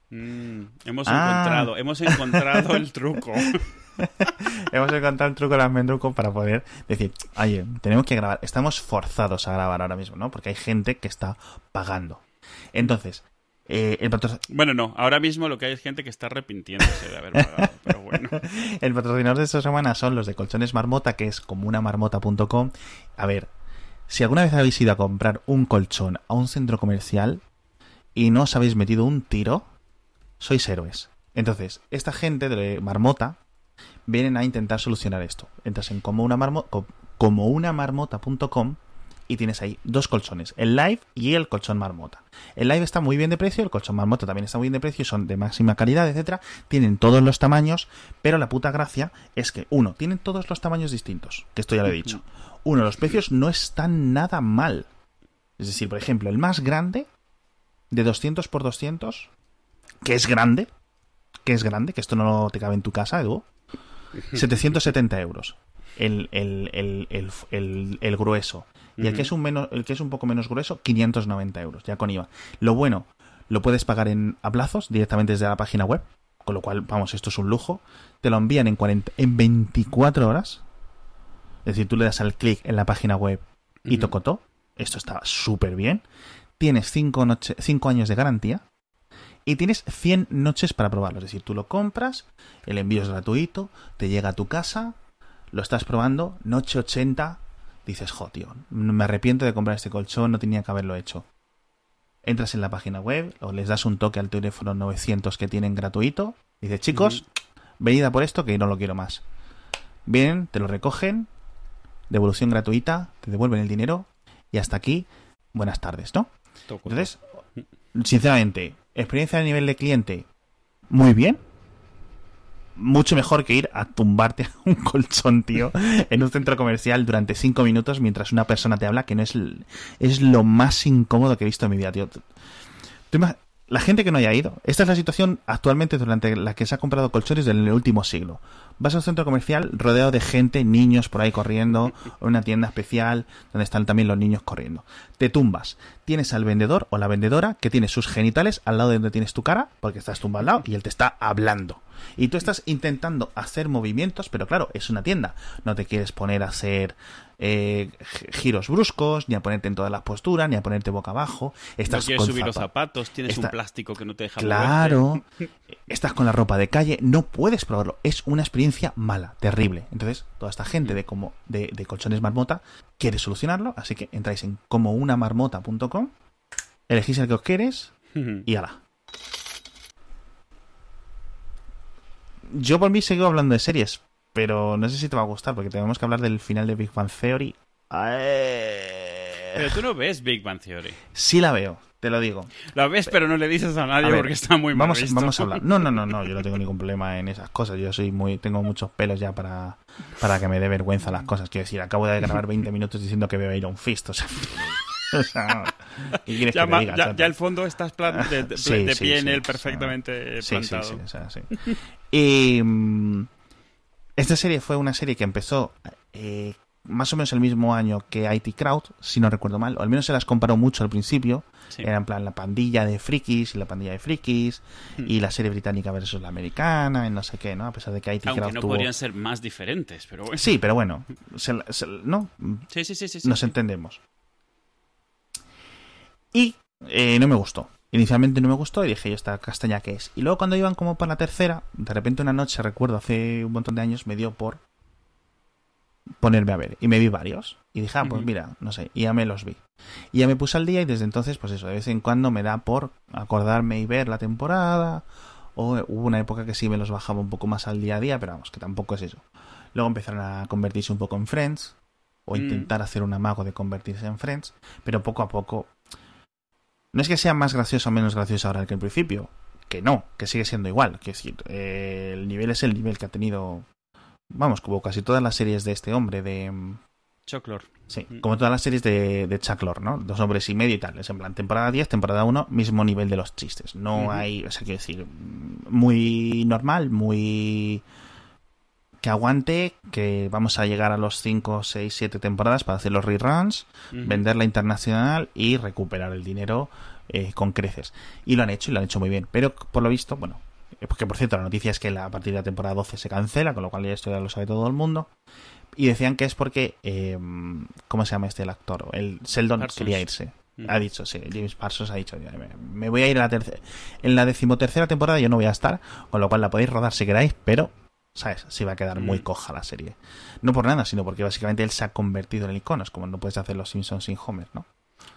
Mm, hemos Ah. encontrado, hemos encontrado el truco. Hemos encontrado el truco de las Mendruco para poder decir, oye, tenemos que grabar. Estamos forzados a grabar ahora mismo, ¿no? Porque hay gente que está pagando. Entonces, eh, el, Bueno, no, ahora mismo lo que hay es gente que está arrepintiéndose de haber pagado, pero bueno. el patrocinador de esta semana son los de Colchones Marmota, que es comunamarmota.com. A ver, si alguna vez habéis ido a comprar un colchón a un centro comercial y no os habéis metido un tiro, sois héroes. Entonces, esta gente de Marmota vienen a intentar solucionar esto. Entras en como una marmo- co- comounamarmota.com y tienes ahí dos colchones, el Live y el colchón Marmota. El Live está muy bien de precio, el colchón Marmota también está muy bien de precio, son de máxima calidad, etcétera. Tienen todos los tamaños, pero la puta gracia es que uno, tienen todos los tamaños distintos, que esto ya lo he dicho. Uno, los precios no están nada mal. Es decir, por ejemplo, el más grande de 200 por 200, que es grande, que es grande, que esto no te cabe en tu casa, Edu, 770 euros. El, el, el, el, el- Y el que, es un menos, el que es un poco menos grueso, 590 euros, ya con IVA. Lo bueno, lo puedes pagar en, a plazos directamente desde la página web, con lo cual, vamos, esto es un lujo. Te lo envían en, 40, en 24 horas. Es decir, tú le das al clic en la página web y Ujú. tocotó. Esto está súper bien. tienes 5 cinco años de garantía y tienes 100 noches para probarlo. Es decir, tú lo compras, el envío es gratuito, te llega a tu casa, lo estás probando, noche 80, dices, jo, tío, me arrepiento de comprar este colchón, no tenía que haberlo hecho. Entras en la página web o les das un toque al teléfono 900 que tienen gratuito, dices, chicos, venid a por esto que no lo quiero más. Vienen, te lo recogen, devolución gratuita, te devuelven el dinero y hasta aquí, buenas tardes, ¿no? Entonces, sinceramente, experiencia a nivel de cliente, muy bien. Mucho mejor que ir a tumbarte a un colchón, tío, en un centro comercial durante cinco minutos mientras una persona te habla, que no es, es lo más incómodo que he visto en mi vida, tío. La gente que no haya ido. Esta es la situación actualmente durante la que se ha comprado colchones del último siglo. Vas a un centro comercial rodeado de gente, niños por ahí corriendo, o una tienda especial donde están también los niños corriendo. Te tumbas. Tienes al vendedor o la vendedora que tiene sus genitales al lado de donde tienes tu cara, porque estás tumbado al lado y él te está hablando. Y tú estás intentando hacer movimientos, pero claro, es una tienda. No te quieres poner a hacer eh, giros bruscos, ni a ponerte en todas las posturas, ni a ponerte boca abajo. Estás no quieres subir los zapatos, tienes un plástico que no te deja Claro, estás con la ropa de calle, no puedes probarlo. Es una experiencia mala, terrible. Entonces, toda esta gente de, como, de, colchones marmota quiere solucionarlo, así que entráis en comounamarmota.com, elegís el que os quieres y ala. Yo por mí sigo hablando de series, pero no sé si te va a gustar porque tenemos que hablar del final de Big Bang Theory. Pero tú no ves Big Bang Theory. Sí la veo, te lo digo. La ves, pero no le dices a nadie porque está muy mal vamos, Vamos a hablar. No, no, no, no, yo no tengo ningún problema en esas cosas. Yo soy muy, tengo muchos pelos ya para, para que me dé vergüenza las cosas. Quiero decir, acabo de grabar 20 minutos diciendo que voy a ir a un fist, o sea... ¿qué quieres ya, que te diga, ya, ya, el fondo estás de, de, pie en él perfectamente plantado. Sí, sí, sí. Y... Mm, esta serie fue una serie que empezó eh, más o menos el mismo año que IT Crowd, si no recuerdo mal, o al menos se las comparó mucho al principio. Era en plan la pandilla de frikis y la pandilla de frikis, hmm. y la serie británica versus la americana, y no sé qué, ¿no? A pesar de que IT Aunque Crowd no podrían ser más diferentes, pero bueno. Sí, pero bueno, ¿no? Sí, sí, sí, sí. Nos entendemos. Y eh, no me gustó. Inicialmente no me gustó y dije, yo esta castaña que es. Y luego cuando iban como para la tercera, de repente una noche, recuerdo, hace un montón de años, me dio por ponerme a ver. Y me vi varios. Y dije, ah, pues mira, no sé, y ya me los vi. Y ya me puse al día y desde entonces, pues eso, de vez en cuando me da por acordarme y ver la temporada. O hubo una época que sí me los bajaba un poco más al día a día, pero vamos, que tampoco es eso. Luego empezaron a convertirse un poco en Friends, o mm. intentar hacer un amago de convertirse en Friends, pero poco a poco no es que sea más gracioso o menos gracioso ahora que al principio, que no, que sigue siendo igual. Que decir, eh, el nivel es el nivel que ha tenido, vamos, como casi todas las series de este hombre, de... Chuck Lorre. Sí, mm. como todas las series de, de Chuck Lorre, ¿no? Dos hombres y medio y tal. Es en plan, temporada 10, temporada 1, mismo nivel de los chistes. No hay, o sea, quiero decir, muy normal, muy que aguante, que vamos a llegar a los 5, 6, 7 temporadas para hacer los reruns, vender la internacional y recuperar el dinero eh, con creces. Y lo han hecho y lo han hecho muy bien. Pero por lo visto, bueno, eh, porque por cierto la noticia es que a partir de la temporada 12 se cancela, con lo cual ya esto ya lo sabe todo el mundo. Y decían que es porque, eh, ¿cómo se llama este el actor? El Sheldon quería irse. Ha dicho, sí, James Parsons ha dicho, me voy a ir a la tercera, en la decimotercera temporada yo no voy a estar, con lo cual la podéis rodar si queráis, pero ¿Sabes? Se va a quedar muy mm. coja la serie. No por nada, sino porque básicamente él se ha convertido en el icono. Es como no puedes hacer los Simpsons sin Homer, ¿no?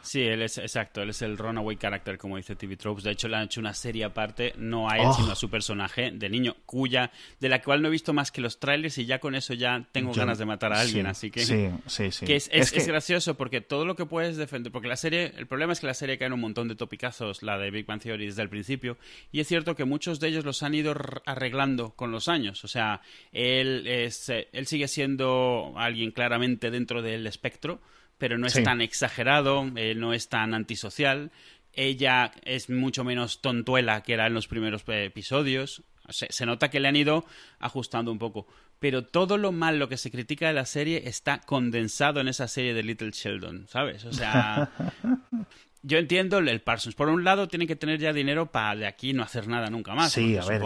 Sí, él es exacto, él es el runaway character, como dice TV Tropes. De hecho, le han hecho una serie aparte, no a él, sino a oh. su personaje de niño, cuya, de la cual no he visto más que los trailers y ya con eso ya tengo ganas de matar a alguien, así que. Sí, sí, sí. Que es, gracioso porque todo lo que puedes defender, porque la serie, el problema es que la serie cae en un montón de topicazos, la de Big Bang Theory desde el principio, y es cierto que muchos de ellos los han ido arreglando con los años. O sea, él, es, él sigue siendo alguien claramente dentro del espectro pero no es tan exagerado, eh, no es tan antisocial. Ella es mucho menos tontuela que era en los primeros eh, episodios. Se, nota que le han ido ajustando un poco. Pero todo lo malo que se critica de la serie está condensado en esa serie de Little Sheldon, ¿sabes? O sea, yo entiendo el Parsons. Por un lado, tienen que tener ya dinero para de aquí no hacer nada nunca más. Sí, a ver,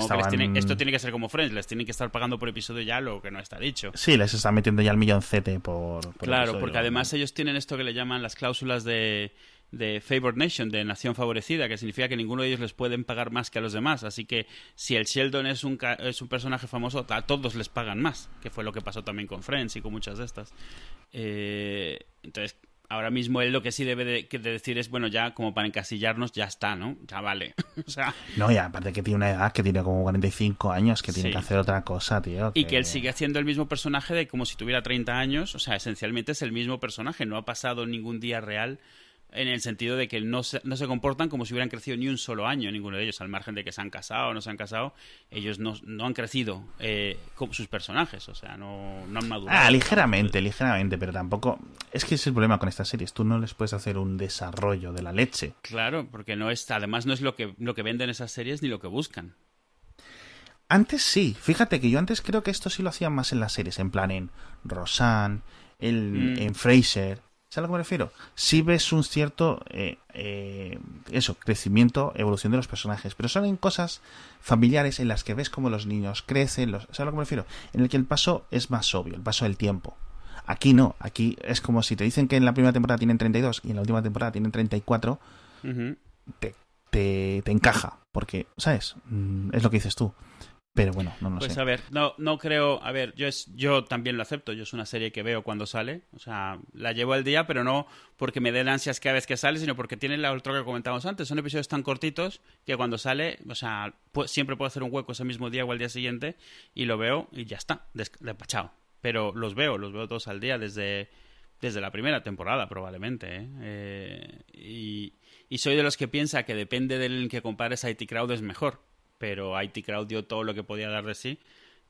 esto tiene que ser como Friends, les tienen que estar pagando por episodio ya lo que no está dicho. Sí, les están metiendo ya el milloncete por, por Claro, porque además ellos tienen esto que le llaman las cláusulas de de Favored Nation, de nación favorecida, que significa que ninguno de ellos les pueden pagar más que a los demás. Así que si el Sheldon es un, es un personaje famoso, a todos les pagan más, que fue lo que pasó también con Friends y con muchas de estas. Eh, entonces, ahora mismo él lo que sí debe de, decir es, bueno, ya como para encasillarnos, ya está, ¿no? Ya vale. o sea... No, y aparte que tiene una edad que tiene como 45 años, que tiene que hacer otra cosa, tío. Y que él sigue haciendo el mismo personaje de como si tuviera 30 años, o sea, esencialmente es el mismo personaje, no ha pasado ningún día real en el sentido de que no se, no se comportan como si hubieran crecido ni un solo año, ninguno de ellos, al margen de que se han casado o no se han casado, ellos no, no han crecido eh, como sus personajes, o sea, no, no han madurado. Ah, ligeramente, ligeramente, pero tampoco... Es que es el problema con estas series, tú no les puedes hacer un desarrollo de la leche. Claro, porque no es, además no es lo que, lo que venden esas series ni lo que buscan. Antes sí, fíjate que yo antes creo que esto sí lo hacían más en las series, en plan en Roseanne, en, mm. en Fraser, ¿Sabes a lo que me refiero? Si ves un cierto, eh, eh, eso, crecimiento, evolución de los personajes, pero son en cosas familiares en las que ves cómo los niños crecen, los, ¿sabes a lo que me refiero? En el que el paso es más obvio, el paso del tiempo. Aquí no, aquí es como si te dicen que en la primera temporada tienen 32 y en la última temporada tienen 34, te, te, te encaja, porque, ¿sabes? Mm, es lo que dices tú. Pero bueno, no lo pues sé. Pues a ver, no, no creo. A ver, yo, es, yo también lo acepto. Yo es una serie que veo cuando sale. O sea, la llevo al día, pero no porque me den ansias cada vez que sale, sino porque tiene la otro que comentamos antes. Son episodios tan cortitos que cuando sale, o sea, siempre puedo hacer un hueco ese mismo día o al día siguiente y lo veo y ya está, despachado. Pero los veo, los veo todos al día desde, desde la primera temporada, probablemente. ¿eh? Eh, y, y soy de los que piensa que depende del que compares a IT Crowd es mejor pero IT Crowd dio todo lo que podía dar de sí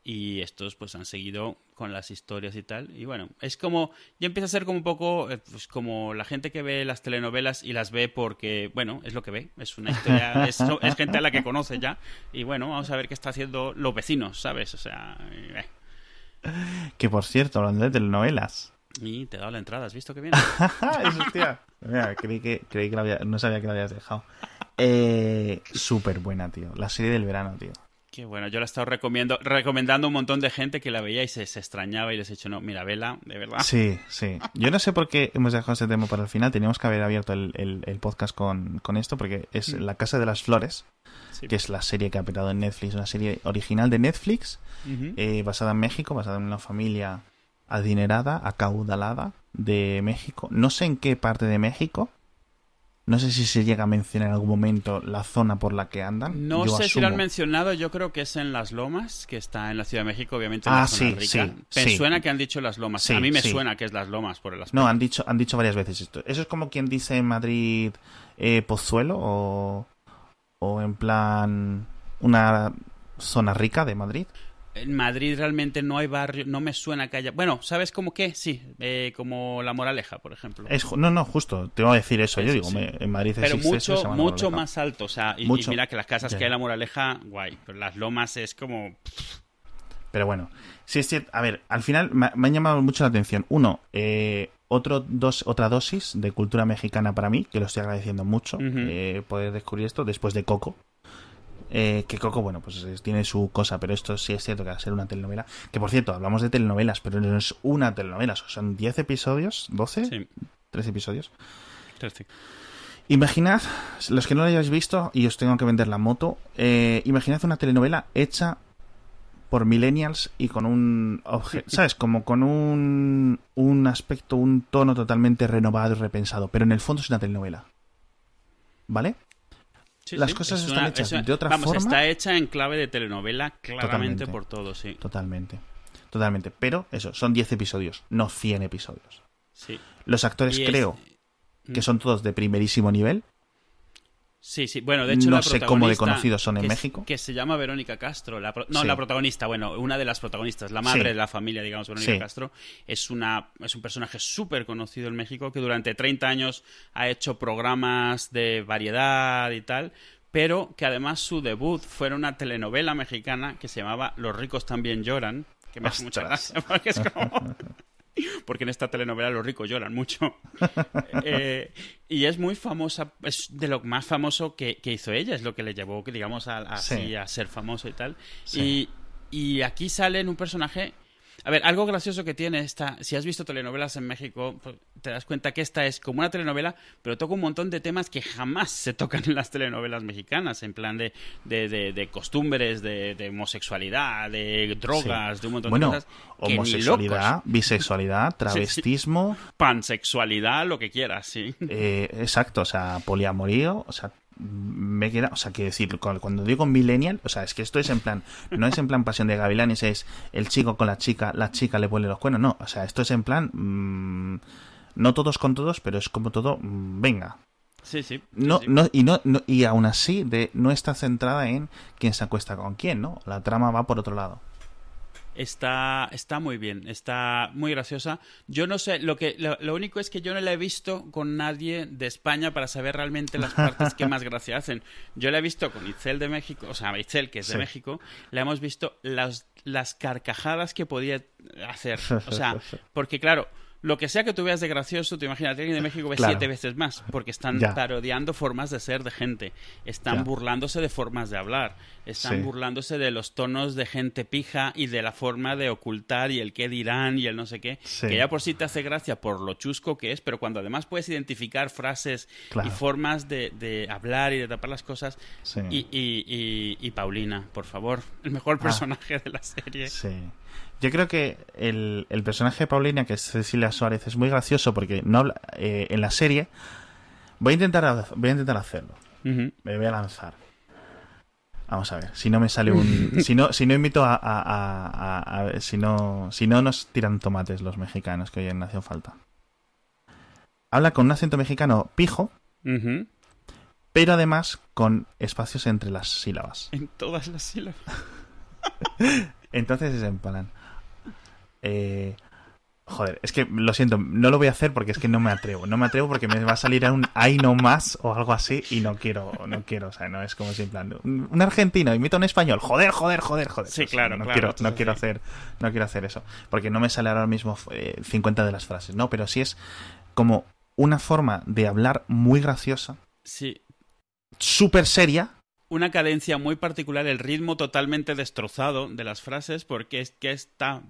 y estos pues han seguido con las historias y tal y bueno es como ya empieza a ser como un poco eh, pues como la gente que ve las telenovelas y las ve porque bueno es lo que ve es una historia es, gente a la que conoce ya y bueno vamos a ver qué está haciendo los vecinos sabes o sea eh. que por cierto hablando de telenovelas. Y te he dado la entrada has visto que bien eso tía Mira, creí que, creí que no sabía que lo habías dejado eh, Súper buena, tío. La serie del verano, tío. Qué bueno, yo la he estado recomendando a un montón de gente que la veía y se, extrañaba y les he dicho, no, mira, vela, de verdad. Sí, sí. Yo no sé por qué hemos dejado este tema para el final. Teníamos que haber abierto el, podcast con, esto porque es mm. La Casa de las Flores, que es la serie que ha petado en Netflix, una serie original de Netflix, eh, basada en México, basada en una familia adinerada, acaudalada de México. No sé en qué parte de México, no sé si se llega a mencionar en algún momento la zona por la que andan. No sé si lo han mencionado, yo creo que es en Las Lomas, que está en la Ciudad de México, obviamente. En ah, la zona sí, rica. sí. Me suena que han dicho Las Lomas. a mí me suena que es Las Lomas por el aspecto. No, han dicho, han dicho varias veces esto. Eso es como quien dice en Madrid eh, Pozuelo o, o en plan una zona rica de Madrid en Madrid realmente no hay barrio, no me suena que haya. Bueno, ¿sabes cómo qué? Sí, eh, como La Moraleja, por ejemplo. no, no, justo, te voy a decir eso. yo digo, en Madrid Pero mucho, mucho más alto, o sea, y, mira que las casas que hay en La Moraleja, guay, pero las lomas es como. Pero bueno, sí es cierto. A ver, al final me, han llamado mucho la atención. Uno, eh, otro dos, otra dosis de cultura mexicana para mí, que lo estoy agradeciendo mucho, eh, poder descubrir esto después de Coco, eh, que Coco, bueno, pues tiene su cosa, pero esto sí es cierto que va a ser una telenovela. Que por cierto, hablamos de telenovelas, pero no es una telenovela, son 10 episodios, 12, sí. 13 episodios. 13. Imaginad, los que no lo hayáis visto y os tengo que vender la moto, eh, imaginad una telenovela hecha por millennials y con un ¿sabes? Como con un, un aspecto, un tono totalmente renovado y repensado, pero en el fondo es una telenovela. ¿Vale? Las cosas están hechas de otra vamos, forma. Está hecha en clave de telenovela, claramente por todo, sí. Totalmente. Totalmente. Pero eso, son 10 episodios, no 100 episodios. Sí. Los actores creo que mm. son todos de primerísimo nivel. Sí, sí. Bueno, de hecho, no sé cómo de conocidos son en México. Que se llama Verónica Castro. no, la protagonista, bueno, una de las protagonistas, la madre de la familia, digamos, Verónica Castro, es, una, es un personaje súper conocido en México que durante 30 años ha hecho programas de variedad y tal, pero que además su debut fue en una telenovela mexicana que se llamaba Los ricos también lloran, que me hace mucha gracia, porque es como... porque en esta telenovela los ricos lloran mucho. Eh, y es muy famosa, es de lo más famoso que, hizo ella, es lo que le llevó, digamos, a, a ser famoso y tal. Y, y, aquí sale en un personaje A ver, algo gracioso que tiene esta, si has visto telenovelas en México, pues, te das cuenta que esta es como una telenovela, pero toca un montón de temas que jamás se tocan en las telenovelas mexicanas, en plan de, de, de, costumbres, de, de, homosexualidad, de drogas, de un montón de cosas. homosexualidad, bisexualidad, travestismo. Pansexualidad, lo que quieras, sí. Eh, exacto, o sea, poliamorío, o sea, me queda, o sea, quiero decir, cuando digo millennial, o sea, es que esto es en plan, no es en plan pasión de gavilanes, es el chico con la chica, la chica le pone los cuernos, no, o sea, esto es en plan, mm, no todos con todos, pero es como todo, mm, venga. Sí, sí. no, no, y no, y aún así de, no está centrada en quién se acuesta con quién, ¿no? La trama va por otro lado. Está, está muy bien, está muy graciosa. Yo no sé, lo, que, lo, único es que yo no la he visto con nadie de España para saber realmente las partes que más gracia hacen. Yo la he visto con Itzel de México, o sea, Itzel, que es de México, la hemos visto las, las carcajadas que podía hacer. O sea, porque claro, lo que sea que tú veas de gracioso, te imaginas, alguien de México ve siete veces más, porque están parodiando formas de ser de gente, están burlándose de formas de hablar, están burlándose de los tonos de gente pija y de la forma de ocultar y el qué dirán y el no sé qué, que ya por sí te hace gracia por lo chusco que es, pero cuando además puedes identificar frases y formas de, hablar y de tapar las cosas, y, y, y, Paulina, por favor, el mejor ah. personaje de la serie. Sí. Yo creo que el, personaje de Paulina, que es Cecilia Suárez, es muy gracioso porque no habla, eh, en la serie. Voy a intentar, voy a intentar hacerlo. Me voy a lanzar. Vamos a ver, si no me sale un. si no, si no invito a, a, si no, si no nos tiran tomates los mexicanos que hoy en Nación Falta. Habla con un acento mexicano pijo, pero además con espacios entre las sílabas. En todas las sílabas. Entonces es en plan. Eh, joder, es que lo siento, no lo voy a hacer porque es que no me atrevo. No me atrevo porque me va a salir a un ay no más o algo así y no quiero, no quiero, o sea, no es como si en plan un argentino imita un español, joder, joder, joder, joder. Sí, claro, no quiero, no quiero hacer, no quiero hacer eso, porque no me sale ahora mismo 50 eh, de las frases, no, pero sí es como una forma de hablar muy graciosa. Sí. Súper seria, una cadencia muy particular, el ritmo totalmente destrozado de las frases, porque es que está.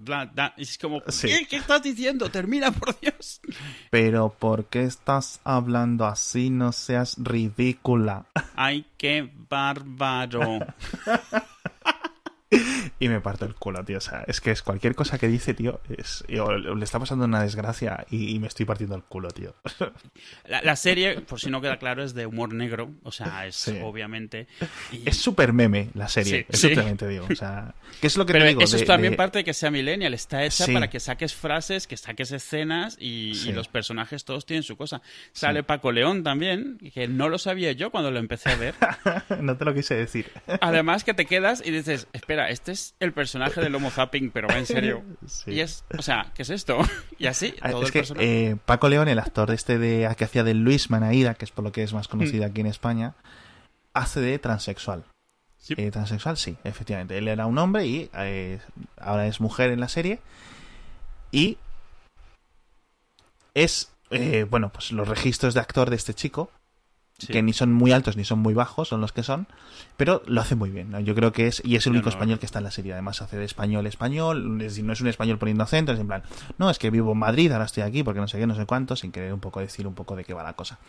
es como, ¿qué, estás diciendo? Termina, por Dios. Pero, ¿por qué estás hablando así? No seas ridícula. ¡Ay, qué bárbaro! y me parto el culo, tío. O sea, es que es cualquier cosa que dice, tío, es, le está pasando una desgracia y, me estoy partiendo el culo, tío. La, serie, por si no queda claro, es de humor negro. O sea, es obviamente. Es súper meme la serie, sí, digo. O sea, ¿qué es lo que Pero te digo? Eso es también parte de que sea millennial. Está hecha para que saques frases, que saques escenas y, los personajes todos tienen su cosa. Sale Paco León también, que no lo sabía yo cuando lo empecé a ver. no te lo quise decir. Además que te quedas y dices, espera, este es el personaje del Homo Zapping, pero va en serio. Y es, o sea, ¿qué es esto? y así, ah, todo es que, eh, Paco León, el actor este de que hacía de Luis Manaida, que es por lo que es más conocido mm. aquí en España, hace de transexual. Eh, transexual, sí, efectivamente. Él era un hombre y eh, ahora es mujer en la serie. Y es, bueno, pues los registros de actor de este chico que ni son muy altos ni son muy bajos, son los que son, pero lo hace muy bien. Yo creo que es, y es el único español que está en la serie. Además, hace de español español, no es un español poniendo acento, es en plan, no, es que vivo en Madrid, ahora estoy aquí porque no sé qué, no sé cuánto, sin querer un poco decir un poco de qué va la cosa.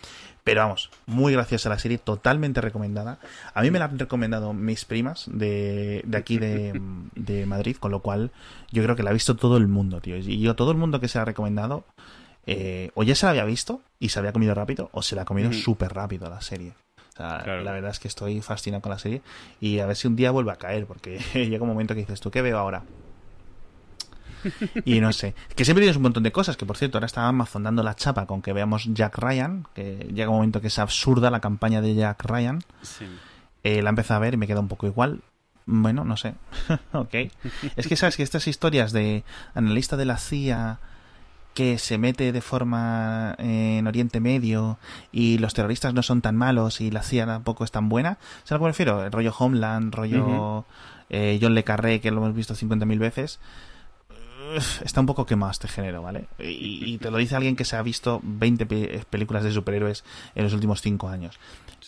Pero vamos, muy graciosa la serie, totalmente recomendada. A mí me la han recomendado mis primas de, de aquí de, de Madrid, con lo cual yo creo que la ha visto todo el mundo, tío. Y yo, todo el mundo que se ha recomendado, eh, o ya se la había visto y se había comido rápido, o se la ha comido súper rápido la serie. La verdad es que estoy fascinado con la serie y a ver si un día vuelve a caer, porque llega un momento que dices, ¿tú qué veo ahora? y no sé. Que siempre tienes un montón de cosas, que por cierto, ahora está Amazon dando la chapa con que veamos Jack Ryan, que llega un momento que es absurda la campaña de Jack Ryan. Eh, la empecé a ver y me queda un poco igual. Bueno, no sé. ok. Es que sabes que estas historias de analista de la CIA que se mete de forma en Oriente Medio y los terroristas no son tan malos y la CIA tampoco es tan buena. ¿Sabes a lo que me refiero? El rollo Homeland, rollo eh, John Le Carré, que lo hemos visto 50.000 veces. Está un poco quemado este género, ¿vale? Y, te lo dice alguien que se ha visto 20 películas de superhéroes en los últimos 5 años.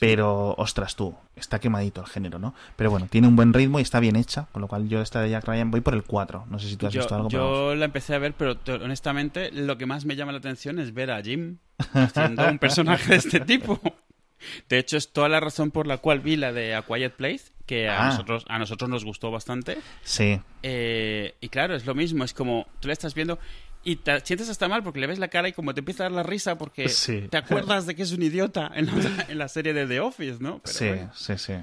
Pero, ostras tú, está quemadito el género, ¿no? Pero bueno, tiene un buen ritmo y está bien hecha, con lo cual yo esta de Jack Ryan voy por el 4. No sé si tú has visto algo. Yo la empecé a ver, pero honestamente lo que más me llama la atención es ver a Jim haciendo un personaje de este tipo. De hecho, es toda la razón por la cual vi la de A Quiet Place, que a, ah. nosotros, a nosotros nos gustó bastante. Sí. Eh, y claro, es lo mismo, es como tú la estás viendo y te sientes hasta mal porque le ves la cara y como te empieza a dar la risa porque te acuerdas de que es un idiota en la, serie de The Office, ¿no? sí, sí, sí.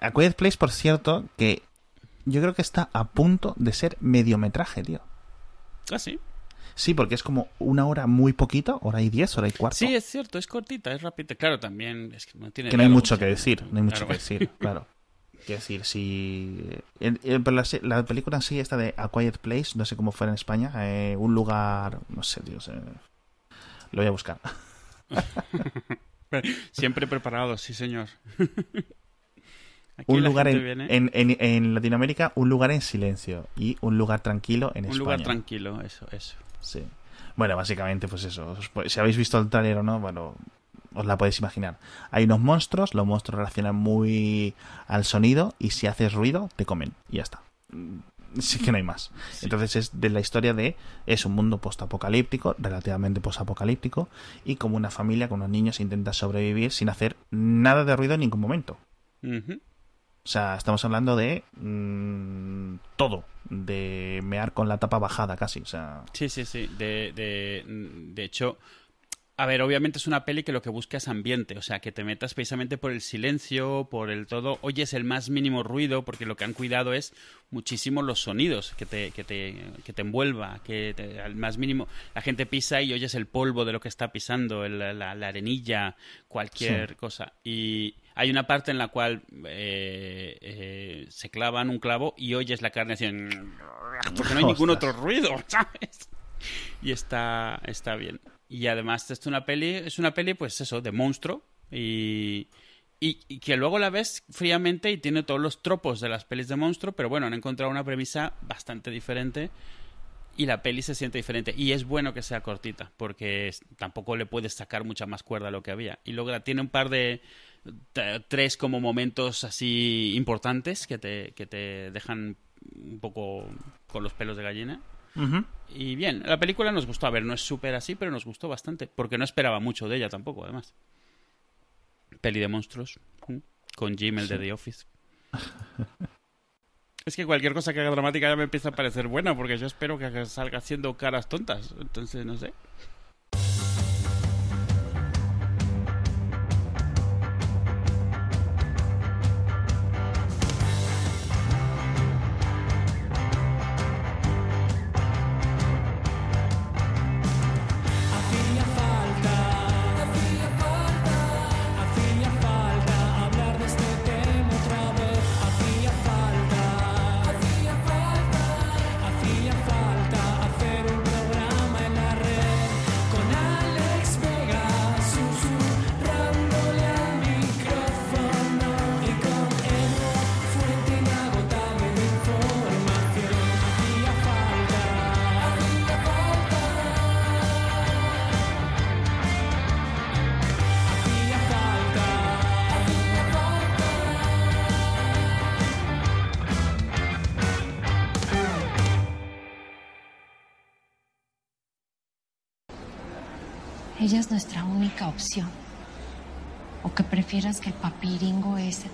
A Quiet Place, por cierto, que yo creo que está a punto de ser mediometraje, tío. Ah, sí. Sí, porque es como una hora muy poquito, hora y diez, hora y cuarto. Sí, es cierto, es cortita, es rápida. Claro, también es que no tiene. Que no hay mucho que decir, no hay mucho que decir, claro. Quiero decir, si. la, película en sí, esta de A Quiet Place, no sé cómo fue en España, eh, un lugar. No sé, Dios. lo voy a buscar. Siempre preparado, sí, señor. un lugar en, en, en, Latinoamérica, un lugar en silencio y un lugar tranquilo en España. Un lugar tranquilo, eso, eso. Sí. Bueno, básicamente, pues eso. Si habéis visto el trailer o no, bueno, os la podéis imaginar. Hay unos monstruos, los monstruos reaccionan muy al sonido y si haces ruido, te comen. Y ya está. Sí que no hay más. Entonces es de la historia de es un mundo postapocalíptico, relativamente postapocalíptico, y como una familia con unos niños intenta sobrevivir sin hacer nada de ruido en ningún momento. O sea, estamos hablando de mm, todo, de mear con la tapa bajada casi, o sea... Sí, sí, sí, de, de, de hecho... A ver, obviamente es una peli que lo que busca es ambiente, o sea, que te metas precisamente por el silencio, por el todo, oyes el más mínimo ruido, porque lo que han cuidado es muchísimo los sonidos, que te, que te, que te envuelva, que al más mínimo la gente pisa y oyes el polvo de lo que está pisando, la, la, arenilla, cualquier cosa. Y, hay una parte en la cual eh, eh, se clavan un clavo y oyes la carne haciendo... Porque no hay ningún otro ruido, ¿sabes? Y está, está bien. Y además es una peli, es una peli pues eso, de monstruo y, y, que luego la ves fríamente y tiene todos los tropos de las pelis de monstruo, pero bueno, han encontrado una premisa bastante diferente y la peli se siente diferente. Y es bueno que sea cortita, porque tampoco le puedes sacar mucha más cuerda a lo que había. Y luego tiene un par de, tres como momentos así importantes que te, que te dejan un poco con los pelos de gallina. Y bien, la película nos gustó. A ver, no es súper así, pero nos gustó bastante. Porque no esperaba mucho de ella tampoco, además. Peli de monstruos. Con Jim, el de The Office. es que cualquier cosa que haga dramática ya me empieza a parecer buena. Porque yo espero que salga haciendo caras tontas. Entonces, no sé. Papiringo ese